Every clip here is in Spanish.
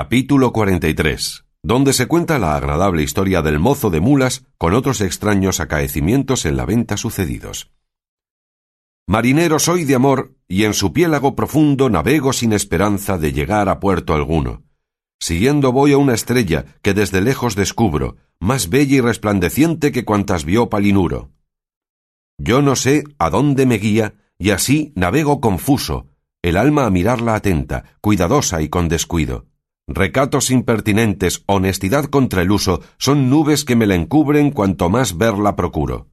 Capítulo 43 donde se cuenta la agradable historia del mozo de mulas con otros extraños acaecimientos en la venta sucedidos. Marinero soy de amor, y en su piélago profundo navego sin esperanza de llegar a puerto alguno. Siguiendo voy a una estrella que desde lejos descubro, más bella y resplandeciente que cuantas vio Palinuro. Yo no sé a dónde me guía, y así navego confuso, el alma a mirarla atenta, cuidadosa y con descuido. Recatos impertinentes, honestidad contra el uso, son nubes que me la encubren cuanto más verla procuro.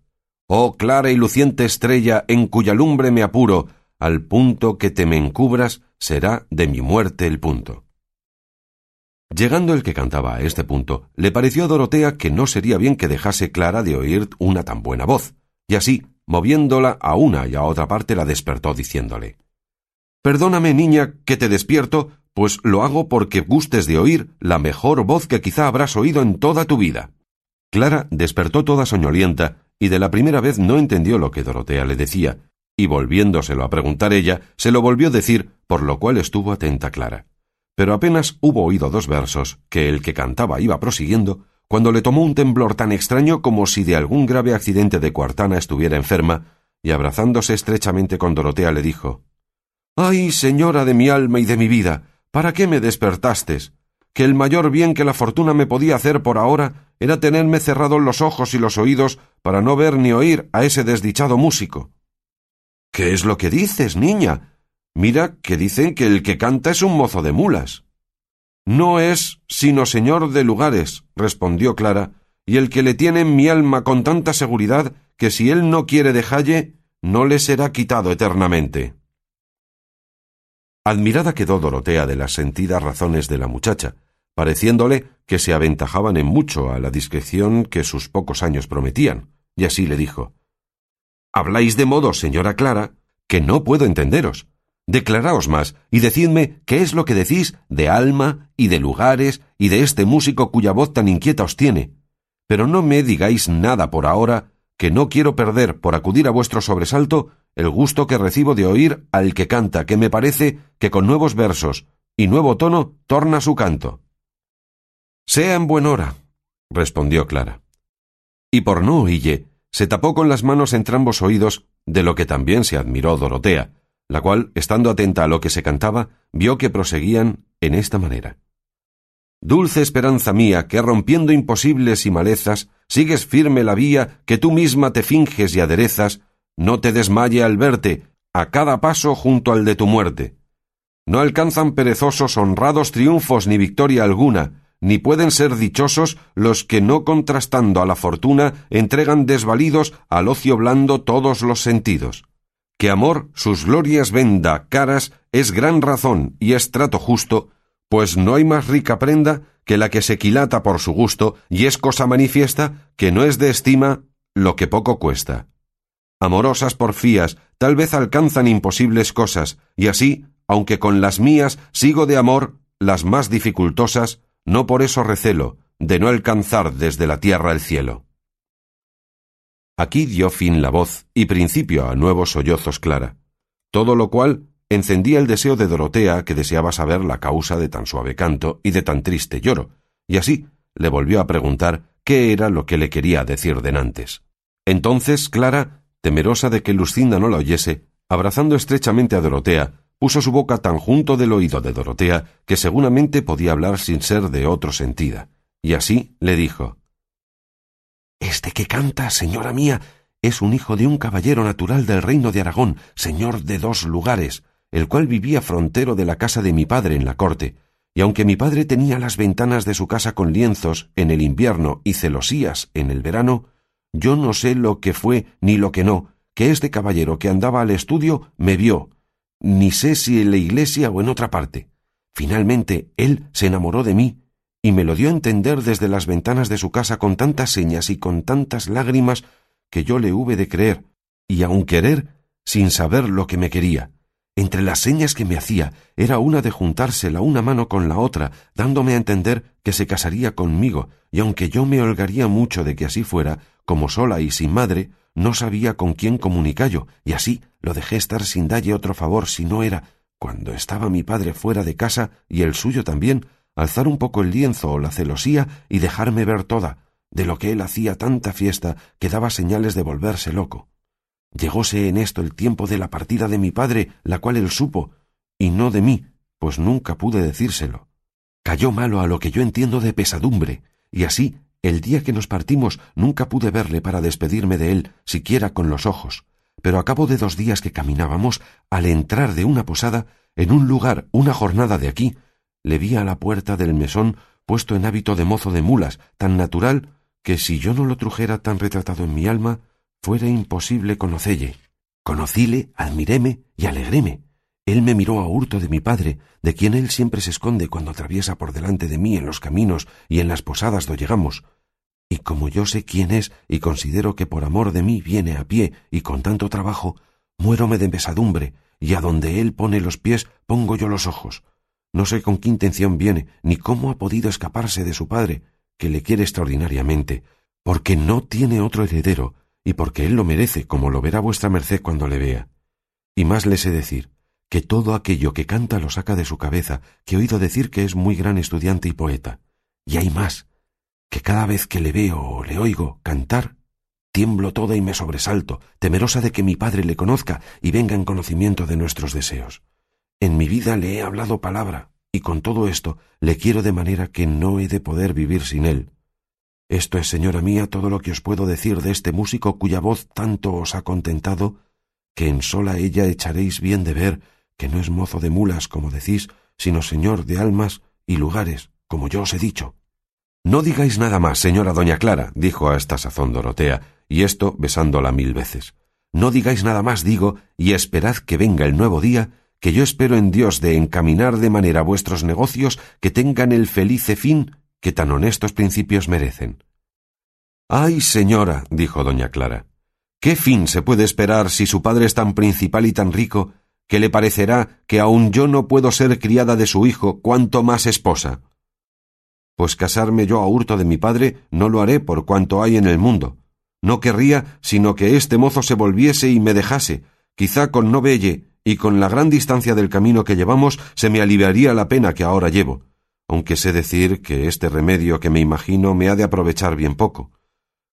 Oh clara y luciente estrella, en cuya lumbre me apuro, al punto que te me encubras será de mi muerte el punto. Llegando el que cantaba a este punto, le pareció a Dorotea que no sería bien que dejase Clara de oír una tan buena voz, y así, moviéndola a una y a otra parte, la despertó diciéndole Perdóname, niña, que te despierto, pues lo hago porque gustes de oír la mejor voz que quizá habrás oído en toda tu vida. Clara despertó toda soñolienta y de la primera vez no entendió lo que Dorotea le decía, y volviéndoselo a preguntar ella, se lo volvió a decir, por lo cual estuvo atenta Clara. Pero apenas hubo oído dos versos, que el que cantaba iba prosiguiendo, cuando le tomó un temblor tan extraño como si de algún grave accidente de cuartana estuviera enferma, y abrazándose estrechamente con Dorotea le dijo Ay, señora de mi alma y de mi vida, ¿Para qué me despertastes? Que el mayor bien que la fortuna me podía hacer por ahora era tenerme cerrados los ojos y los oídos para no ver ni oír a ese desdichado músico. ¿Qué es lo que dices, niña? Mira que dicen que el que canta es un mozo de mulas. No es sino señor de lugares, respondió Clara, y el que le tiene en mi alma con tanta seguridad que si él no quiere dejalle, no le será quitado eternamente. Admirada quedó Dorotea de las sentidas razones de la muchacha, pareciéndole que se aventajaban en mucho a la discreción que sus pocos años prometían, y así le dijo Habláis de modo, señora Clara, que no puedo entenderos. Declaraos más y decidme qué es lo que decís de alma y de lugares y de este músico cuya voz tan inquieta os tiene. Pero no me digáis nada por ahora, que no quiero perder por acudir a vuestro sobresalto el gusto que recibo de oír al que canta, que me parece que con nuevos versos y nuevo tono torna su canto. Sea en buen hora, respondió Clara. Y por no oílle, se tapó con las manos entrambos oídos, de lo que también se admiró Dorotea, la cual, estando atenta a lo que se cantaba, vio que proseguían en esta manera. Dulce esperanza mía, que rompiendo imposibles y malezas, sigues firme la vía que tú misma te finges y aderezas no te desmaye al verte, a cada paso junto al de tu muerte. No alcanzan perezosos honrados triunfos ni victoria alguna, ni pueden ser dichosos los que no contrastando a la fortuna entregan desvalidos al ocio blando todos los sentidos. Que amor sus glorias venda caras es gran razón y es trato justo, pues no hay más rica prenda que la que se quilata por su gusto y es cosa manifiesta que no es de estima lo que poco cuesta amorosas porfías, tal vez alcanzan imposibles cosas, y así, aunque con las mías sigo de amor las más dificultosas, no por eso recelo, de no alcanzar desde la tierra el cielo. Aquí dio fin la voz y principio a nuevos sollozos Clara, todo lo cual encendía el deseo de Dorotea que deseaba saber la causa de tan suave canto y de tan triste lloro, y así le volvió a preguntar qué era lo que le quería decir denantes. Entonces Clara temerosa de que Lucinda no la oyese, abrazando estrechamente a Dorotea, puso su boca tan junto del oído de Dorotea que seguramente podía hablar sin ser de otro sentida, y así le dijo Este que canta, señora mía, es un hijo de un caballero natural del reino de Aragón, señor de dos lugares, el cual vivía frontero de la casa de mi padre en la corte, y aunque mi padre tenía las ventanas de su casa con lienzos en el invierno y celosías en el verano, yo no sé lo que fue ni lo que no, que este caballero que andaba al estudio me vio, ni sé si en la iglesia o en otra parte. Finalmente, él se enamoró de mí, y me lo dio a entender desde las ventanas de su casa con tantas señas y con tantas lágrimas que yo le hube de creer, y aun querer, sin saber lo que me quería. Entre las señas que me hacía era una de juntarse la una mano con la otra, dándome a entender que se casaría conmigo, y aunque yo me holgaría mucho de que así fuera, como sola y sin madre, no sabía con quién comunicarlo, y así lo dejé estar sin dalle otro favor si no era, cuando estaba mi padre fuera de casa y el suyo también, alzar un poco el lienzo o la celosía y dejarme ver toda, de lo que él hacía tanta fiesta que daba señales de volverse loco. Llegóse en esto el tiempo de la partida de mi padre, la cual él supo, y no de mí, pues nunca pude decírselo. Cayó malo a lo que yo entiendo de pesadumbre, y así, el día que nos partimos, nunca pude verle para despedirme de él, siquiera con los ojos, pero a cabo de dos días que caminábamos, al entrar de una posada, en un lugar una jornada de aquí, le vi a la puerta del mesón puesto en hábito de mozo de mulas, tan natural que si yo no lo trujera tan retratado en mi alma, fuera imposible conocelle. Conocíle, admiréme y alegréme. Él me miró a hurto de mi padre, de quien él siempre se esconde cuando atraviesa por delante de mí en los caminos y en las posadas do llegamos. Y como yo sé quién es y considero que por amor de mí viene a pie y con tanto trabajo, muérome de pesadumbre, y a donde él pone los pies pongo yo los ojos. No sé con qué intención viene, ni cómo ha podido escaparse de su padre, que le quiere extraordinariamente, porque no tiene otro heredero, y porque él lo merece, como lo verá vuestra merced cuando le vea. Y más le sé decir, que todo aquello que canta lo saca de su cabeza, que he oído decir que es muy gran estudiante y poeta. Y hay más, que cada vez que le veo o le oigo cantar, tiemblo toda y me sobresalto, temerosa de que mi padre le conozca y venga en conocimiento de nuestros deseos. En mi vida le he hablado palabra, y con todo esto le quiero de manera que no he de poder vivir sin él. Esto es, señora mía, todo lo que os puedo decir de este músico cuya voz tanto os ha contentado, que en sola ella echaréis bien de ver que no es mozo de mulas, como decís, sino señor de almas y lugares, como yo os he dicho. No digáis nada más, señora doña Clara, dijo a esta sazón Dorotea, y esto besándola mil veces. No digáis nada más, digo, y esperad que venga el nuevo día, que yo espero en Dios de encaminar de manera vuestros negocios que tengan el felice fin que tan honestos principios merecen. Ay, señora, dijo doña Clara, ¿qué fin se puede esperar si su padre es tan principal y tan rico que le parecerá que aun yo no puedo ser criada de su hijo, cuanto más esposa? Pues casarme yo a hurto de mi padre no lo haré por cuanto hay en el mundo. No querría sino que este mozo se volviese y me dejase, quizá con no velle, y con la gran distancia del camino que llevamos se me aliviaría la pena que ahora llevo, aunque sé decir que este remedio que me imagino me ha de aprovechar bien poco.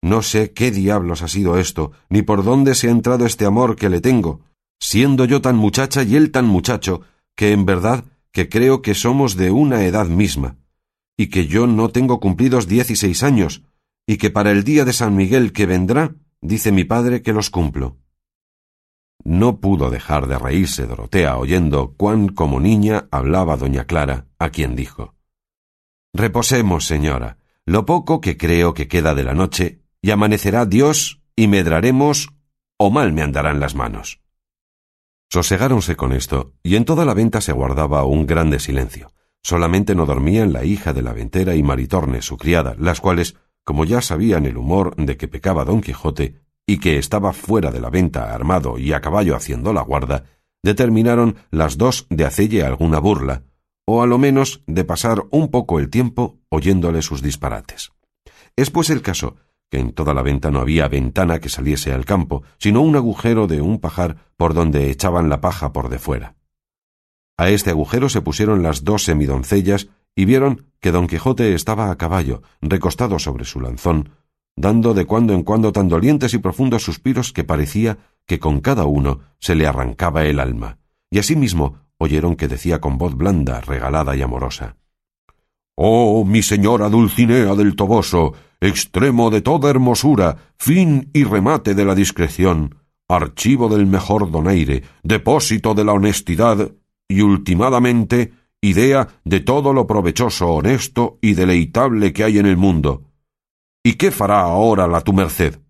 No sé qué diablos ha sido esto, ni por dónde se ha entrado este amor que le tengo, siendo yo tan muchacha y él tan muchacho, que en verdad que creo que somos de una edad misma, y que yo no tengo cumplidos seis años, y que para el día de San Miguel que vendrá, dice mi padre que los cumplo. No pudo dejar de reírse Dorotea oyendo cuán como niña hablaba doña Clara, a quien dijo Reposemos, señora, lo poco que creo que queda de la noche, y amanecerá Dios, y medraremos, o mal me andarán las manos. Sosegáronse con esto, y en toda la venta se guardaba un grande silencio. Solamente no dormían la hija de la ventera y Maritorne, su criada, las cuales, como ya sabían el humor de que pecaba don Quijote, y que estaba fuera de la venta armado y a caballo haciendo la guarda, determinaron las dos de hacelle alguna burla, o a lo menos de pasar un poco el tiempo oyéndole sus disparates. Es pues el caso que en toda la venta no había ventana que saliese al campo, sino un agujero de un pajar por donde echaban la paja por de fuera. A este agujero se pusieron las dos semidoncellas y vieron que don Quijote estaba a caballo, recostado sobre su lanzón, dando de cuando en cuando tan dolientes y profundos suspiros que parecía que con cada uno se le arrancaba el alma, y asimismo oyeron que decía con voz blanda, regalada y amorosa Oh, mi señora Dulcinea del Toboso, extremo de toda hermosura, fin y remate de la discreción, archivo del mejor donaire, depósito de la honestidad, y ultimadamente idea de todo lo provechoso, honesto y deleitable que hay en el mundo. ¿Y qué fará ahora la tu merced?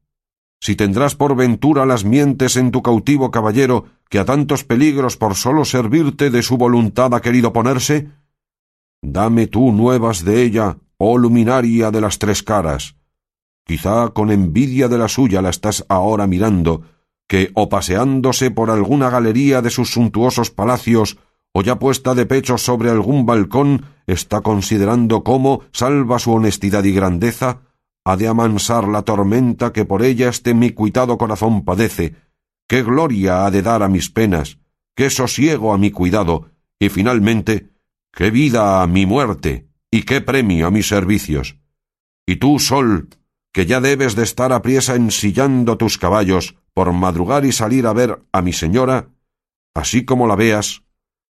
Si tendrás por ventura las mientes en tu cautivo caballero, que a tantos peligros por solo servirte de su voluntad ha querido ponerse, dame tú nuevas de ella, oh luminaria de las tres caras. Quizá con envidia de la suya la estás ahora mirando, que o paseándose por alguna galería de sus suntuosos palacios, o ya puesta de pecho sobre algún balcón, está considerando cómo salva su honestidad y grandeza, ha de amansar la tormenta que por ella este mi cuitado corazón padece, qué gloria ha de dar a mis penas, qué sosiego a mi cuidado, y finalmente, qué vida a mi muerte, y qué premio a mis servicios. Y tú, Sol, que ya debes de estar apriesa ensillando tus caballos por madrugar y salir a ver a mi señora, así como la veas,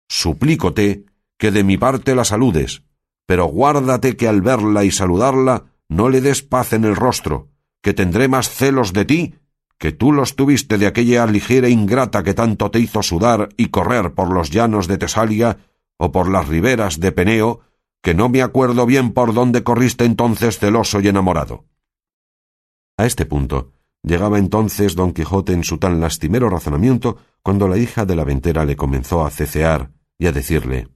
suplícote que de mi parte la saludes, pero guárdate que al verla y saludarla no le des paz en el rostro, que tendré más celos de ti que tú los tuviste de aquella ligera ingrata que tanto te hizo sudar y correr por los llanos de Tesalia o por las riberas de Peneo, que no me acuerdo bien por dónde corriste entonces celoso y enamorado. A este punto llegaba entonces don Quijote en su tan lastimero razonamiento cuando la hija de la ventera le comenzó a cecear y a decirle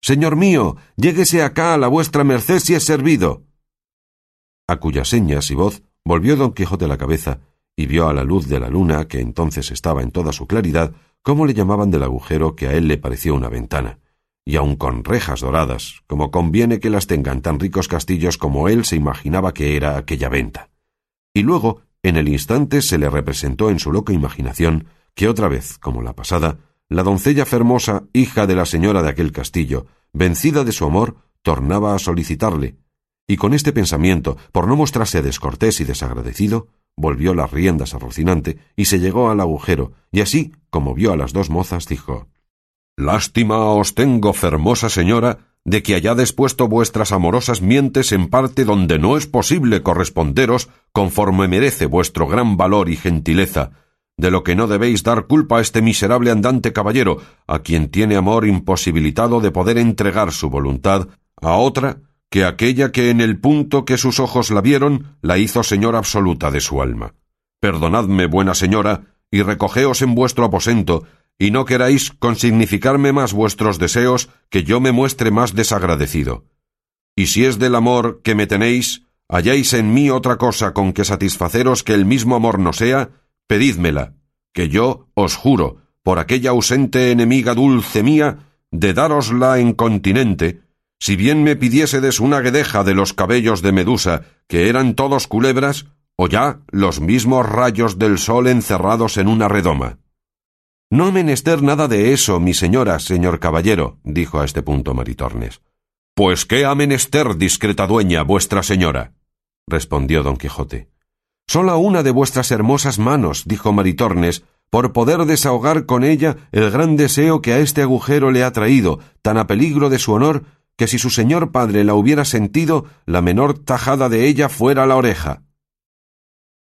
Señor mío, lléguese acá a la vuestra merced si es servido. A cuyas señas y voz volvió don Quijote la cabeza y vio a la luz de la luna, que entonces estaba en toda su claridad, cómo le llamaban del agujero que a él le pareció una ventana, y aun con rejas doradas, como conviene que las tengan tan ricos castillos como él se imaginaba que era aquella venta. Y luego, en el instante, se le representó en su loca imaginación que otra vez, como la pasada, la doncella fermosa, hija de la señora de aquel castillo, vencida de su amor, tornaba a solicitarle, y con este pensamiento, por no mostrarse descortés y desagradecido, volvió las riendas a Rocinante y se llegó al agujero, y así, como vio a las dos mozas, dijo Lástima os tengo, fermosa señora, de que hayades puesto vuestras amorosas mientes en parte donde no es posible corresponderos conforme merece vuestro gran valor y gentileza, de lo que no debéis dar culpa a este miserable andante caballero, a quien tiene amor imposibilitado de poder entregar su voluntad a otra que aquella que en el punto que sus ojos la vieron la hizo señora absoluta de su alma. Perdonadme, buena señora, y recogeos en vuestro aposento, y no queráis consignificarme más vuestros deseos que yo me muestre más desagradecido. Y si es del amor que me tenéis, halláis en mí otra cosa con que satisfaceros que el mismo amor no sea, pedídmela, que yo os juro, por aquella ausente enemiga dulce mía, de darosla en continente, si bien me pidiésedes una guedeja de los cabellos de Medusa, que eran todos culebras, o ya los mismos rayos del sol encerrados en una redoma. No menester nada de eso, mi señora, señor caballero, dijo a este punto Maritornes. Pues qué ha menester, discreta dueña, vuestra señora, respondió don Quijote. Sola una de vuestras hermosas manos, dijo Maritornes, por poder desahogar con ella el gran deseo que a este agujero le ha traído, tan a peligro de su honor que si su señor padre la hubiera sentido, la menor tajada de ella fuera la oreja.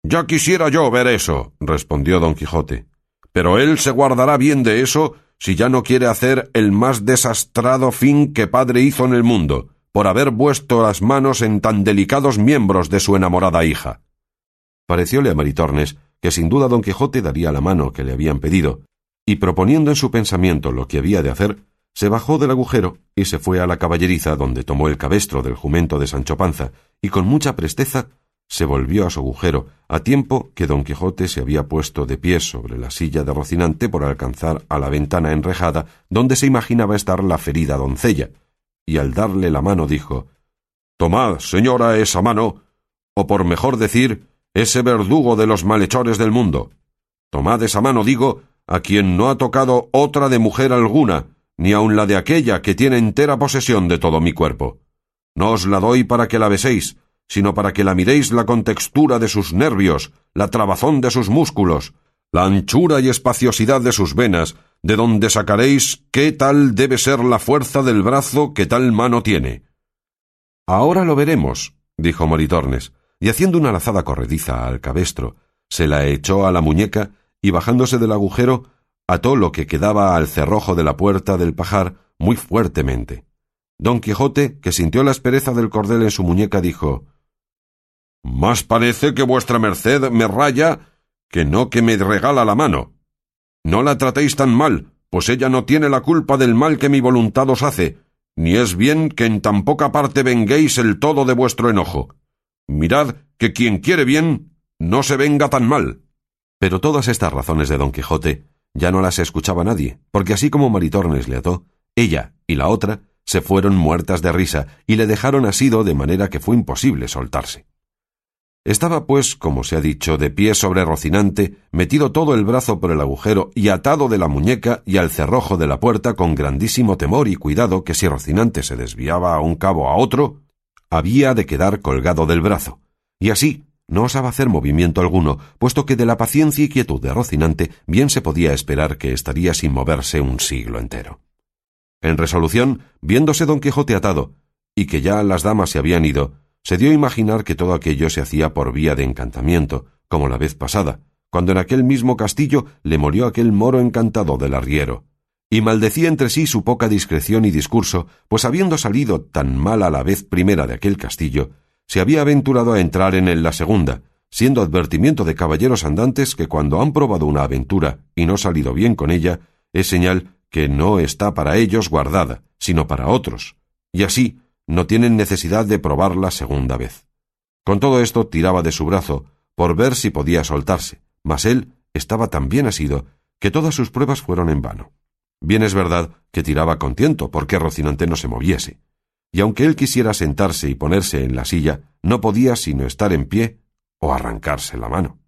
Ya quisiera yo ver eso, respondió don Quijote. Pero él se guardará bien de eso si ya no quiere hacer el más desastrado fin que padre hizo en el mundo, por haber puesto las manos en tan delicados miembros de su enamorada hija. Parecióle a Maritornes que sin duda don Quijote daría la mano que le habían pedido, y proponiendo en su pensamiento lo que había de hacer, se bajó del agujero y se fue a la caballeriza donde tomó el cabestro del jumento de Sancho Panza y con mucha presteza se volvió a su agujero a tiempo que don Quijote se había puesto de pie sobre la silla de Rocinante por alcanzar a la ventana enrejada donde se imaginaba estar la ferida doncella, y al darle la mano dijo Tomad, señora, esa mano, o por mejor decir, ese verdugo de los malhechores del mundo. Tomad esa mano, digo, a quien no ha tocado otra de mujer alguna, ni aun la de aquella que tiene entera posesión de todo mi cuerpo. No os la doy para que la beséis, sino para que la miréis la contextura de sus nervios, la trabazón de sus músculos, la anchura y espaciosidad de sus venas, de donde sacaréis qué tal debe ser la fuerza del brazo que tal mano tiene. Ahora lo veremos, dijo Moritornes, y haciendo una lazada corrediza al cabestro, se la echó a la muñeca y bajándose del agujero ató lo que quedaba al cerrojo de la puerta del pajar muy fuertemente. Don Quijote, que sintió la aspereza del cordel en su muñeca, dijo Más parece que vuestra merced me raya que no que me regala la mano. No la tratéis tan mal, pues ella no tiene la culpa del mal que mi voluntad os hace, ni es bien que en tan poca parte venguéis el todo de vuestro enojo. Mirad que quien quiere bien no se venga tan mal. Pero todas estas razones de don Quijote ya no las escuchaba nadie, porque así como Maritornes le ató, ella y la otra se fueron muertas de risa y le dejaron asido de manera que fue imposible soltarse. Estaba, pues, como se ha dicho, de pie sobre Rocinante, metido todo el brazo por el agujero y atado de la muñeca y al cerrojo de la puerta con grandísimo temor y cuidado que si Rocinante se desviaba a un cabo a otro, había de quedar colgado del brazo. Y así no osaba hacer movimiento alguno, puesto que de la paciencia y quietud de Rocinante bien se podía esperar que estaría sin moverse un siglo entero. En resolución, viéndose don Quijote atado, y que ya las damas se habían ido, se dio a imaginar que todo aquello se hacía por vía de encantamiento, como la vez pasada, cuando en aquel mismo castillo le murió aquel moro encantado del arriero, y maldecía entre sí su poca discreción y discurso, pues habiendo salido tan mal a la vez primera de aquel castillo, se había aventurado a entrar en él la segunda, siendo advertimiento de caballeros andantes que cuando han probado una aventura y no salido bien con ella, es señal que no está para ellos guardada, sino para otros, y así no tienen necesidad de probarla segunda vez. Con todo esto tiraba de su brazo, por ver si podía soltarse, mas él estaba tan bien asido que todas sus pruebas fueron en vano. Bien es verdad que tiraba con tiento porque Rocinante no se moviese, y aunque él quisiera sentarse y ponerse en la silla, no podía sino estar en pie o arrancarse la mano.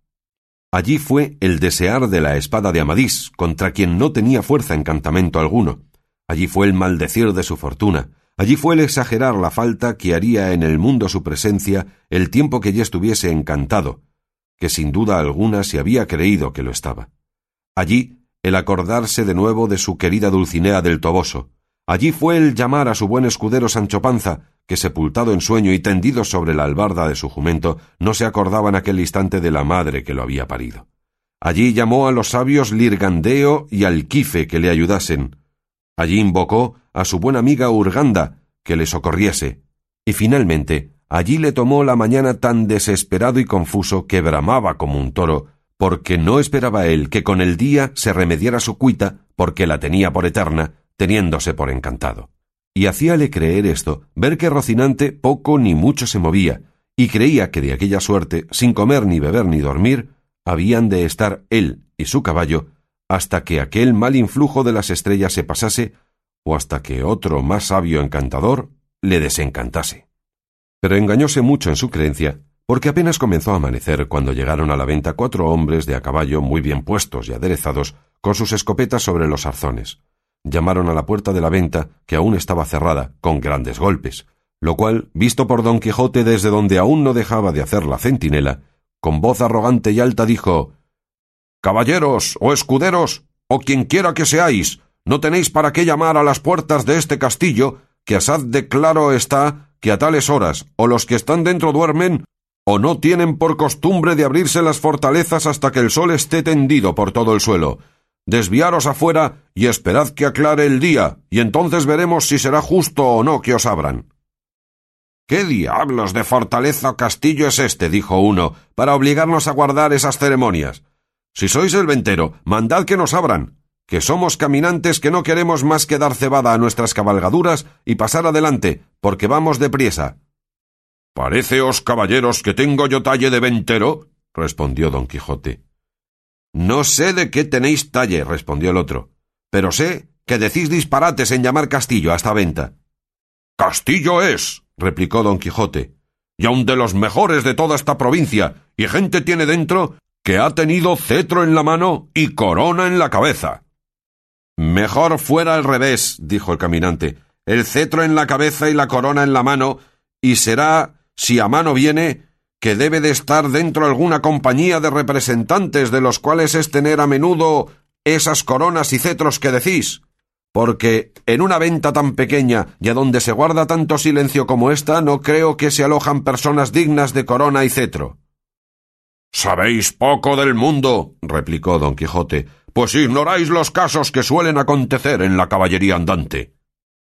Allí fue el desear de la espada de Amadís, contra quien no tenía fuerza encantamento alguno. Allí fue el maldecir de su fortuna, Allí fue el exagerar la falta que haría en el mundo su presencia el tiempo que ya estuviese encantado, que sin duda alguna se había creído que lo estaba. Allí el acordarse de nuevo de su querida Dulcinea del Toboso. Allí fue el llamar a su buen escudero Sancho Panza, que sepultado en sueño y tendido sobre la albarda de su jumento, no se acordaba en aquel instante de la madre que lo había parido. Allí llamó a los sabios Lirgandeo y Alquife que le ayudasen. Allí invocó a su buena amiga Urganda, que le socorriese, y finalmente allí le tomó la mañana tan desesperado y confuso que bramaba como un toro, porque no esperaba él que con el día se remediara su cuita, porque la tenía por eterna, teniéndose por encantado. Y hacíale creer esto, ver que Rocinante poco ni mucho se movía, y creía que de aquella suerte, sin comer ni beber ni dormir, habían de estar él y su caballo hasta que aquel mal influjo de las estrellas se pasase o hasta que otro más sabio encantador le desencantase. Pero engañóse mucho en su creencia, porque apenas comenzó a amanecer cuando llegaron a la venta cuatro hombres de a caballo muy bien puestos y aderezados, con sus escopetas sobre los arzones. Llamaron a la puerta de la venta, que aún estaba cerrada, con grandes golpes, lo cual, visto por don Quijote desde donde aún no dejaba de hacer la centinela, con voz arrogante y alta dijo Caballeros o escuderos, o quien quiera que seáis, no tenéis para qué llamar a las puertas de este castillo, que asad de claro está que a tales horas o los que están dentro duermen, o no tienen por costumbre de abrirse las fortalezas hasta que el sol esté tendido por todo el suelo. Desviaros afuera y esperad que aclare el día, y entonces veremos si será justo o no que os abran. ¿Qué diablos de fortaleza o castillo es este? dijo uno, para obligarnos a guardar esas ceremonias. Si sois el ventero, mandad que nos abran, que somos caminantes que no queremos más que dar cebada a nuestras cabalgaduras y pasar adelante, porque vamos depriesa. Pareceos, caballeros, que tengo yo talle de ventero, respondió don Quijote. No sé de qué tenéis talle, respondió el otro, pero sé que decís disparates en llamar castillo a esta venta. Castillo es, replicó don Quijote, y aun de los mejores de toda esta provincia, y gente tiene dentro que ha tenido cetro en la mano y corona en la cabeza. Mejor fuera al revés, dijo el caminante, el cetro en la cabeza y la corona en la mano, y será, si a mano viene, que debe de estar dentro alguna compañía de representantes de los cuales es tener a menudo esas coronas y cetros que decís. Porque en una venta tan pequeña y a donde se guarda tanto silencio como esta, no creo que se alojan personas dignas de corona y cetro. Sabéis poco del mundo, replicó don Quijote, pues ignoráis los casos que suelen acontecer en la caballería andante.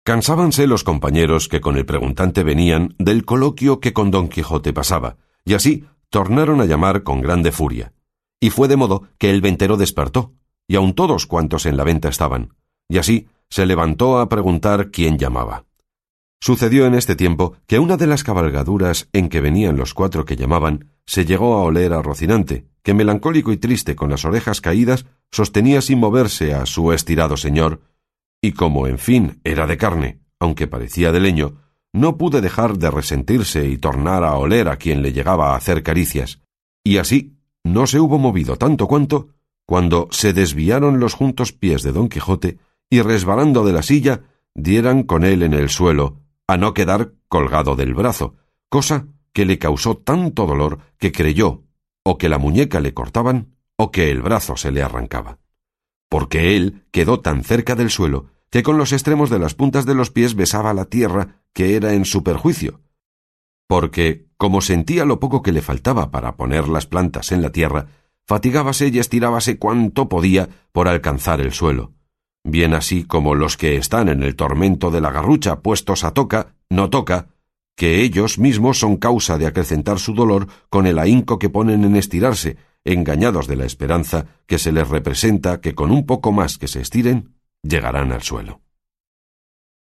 Cansábanse los compañeros que con el preguntante venían del coloquio que con don Quijote pasaba, y así tornaron a llamar con grande furia. Y fue de modo que el ventero despertó, y aun todos cuantos en la venta estaban, y así se levantó a preguntar quién llamaba. Sucedió en este tiempo que una de las cabalgaduras en que venían los cuatro que llamaban se llegó a oler a Rocinante, que melancólico y triste con las orejas caídas sostenía sin moverse a su estirado señor, y como en fin era de carne, aunque parecía de leño, no pude dejar de resentirse y tornar a oler a quien le llegaba a hacer caricias, y así no se hubo movido tanto cuanto cuando se desviaron los juntos pies de don Quijote y resbalando de la silla dieran con él en el suelo, a no quedar colgado del brazo, cosa que le causó tanto dolor que creyó o que la muñeca le cortaban o que el brazo se le arrancaba. Porque él quedó tan cerca del suelo que con los extremos de las puntas de los pies besaba la tierra, que era en su perjuicio. Porque, como sentía lo poco que le faltaba para poner las plantas en la tierra, fatigábase y estirábase cuanto podía por alcanzar el suelo. Bien así como los que están en el tormento de la garrucha puestos a toca, no toca, que ellos mismos son causa de acrecentar su dolor con el ahínco que ponen en estirarse, engañados de la esperanza que se les representa que con un poco más que se estiren, llegarán al suelo.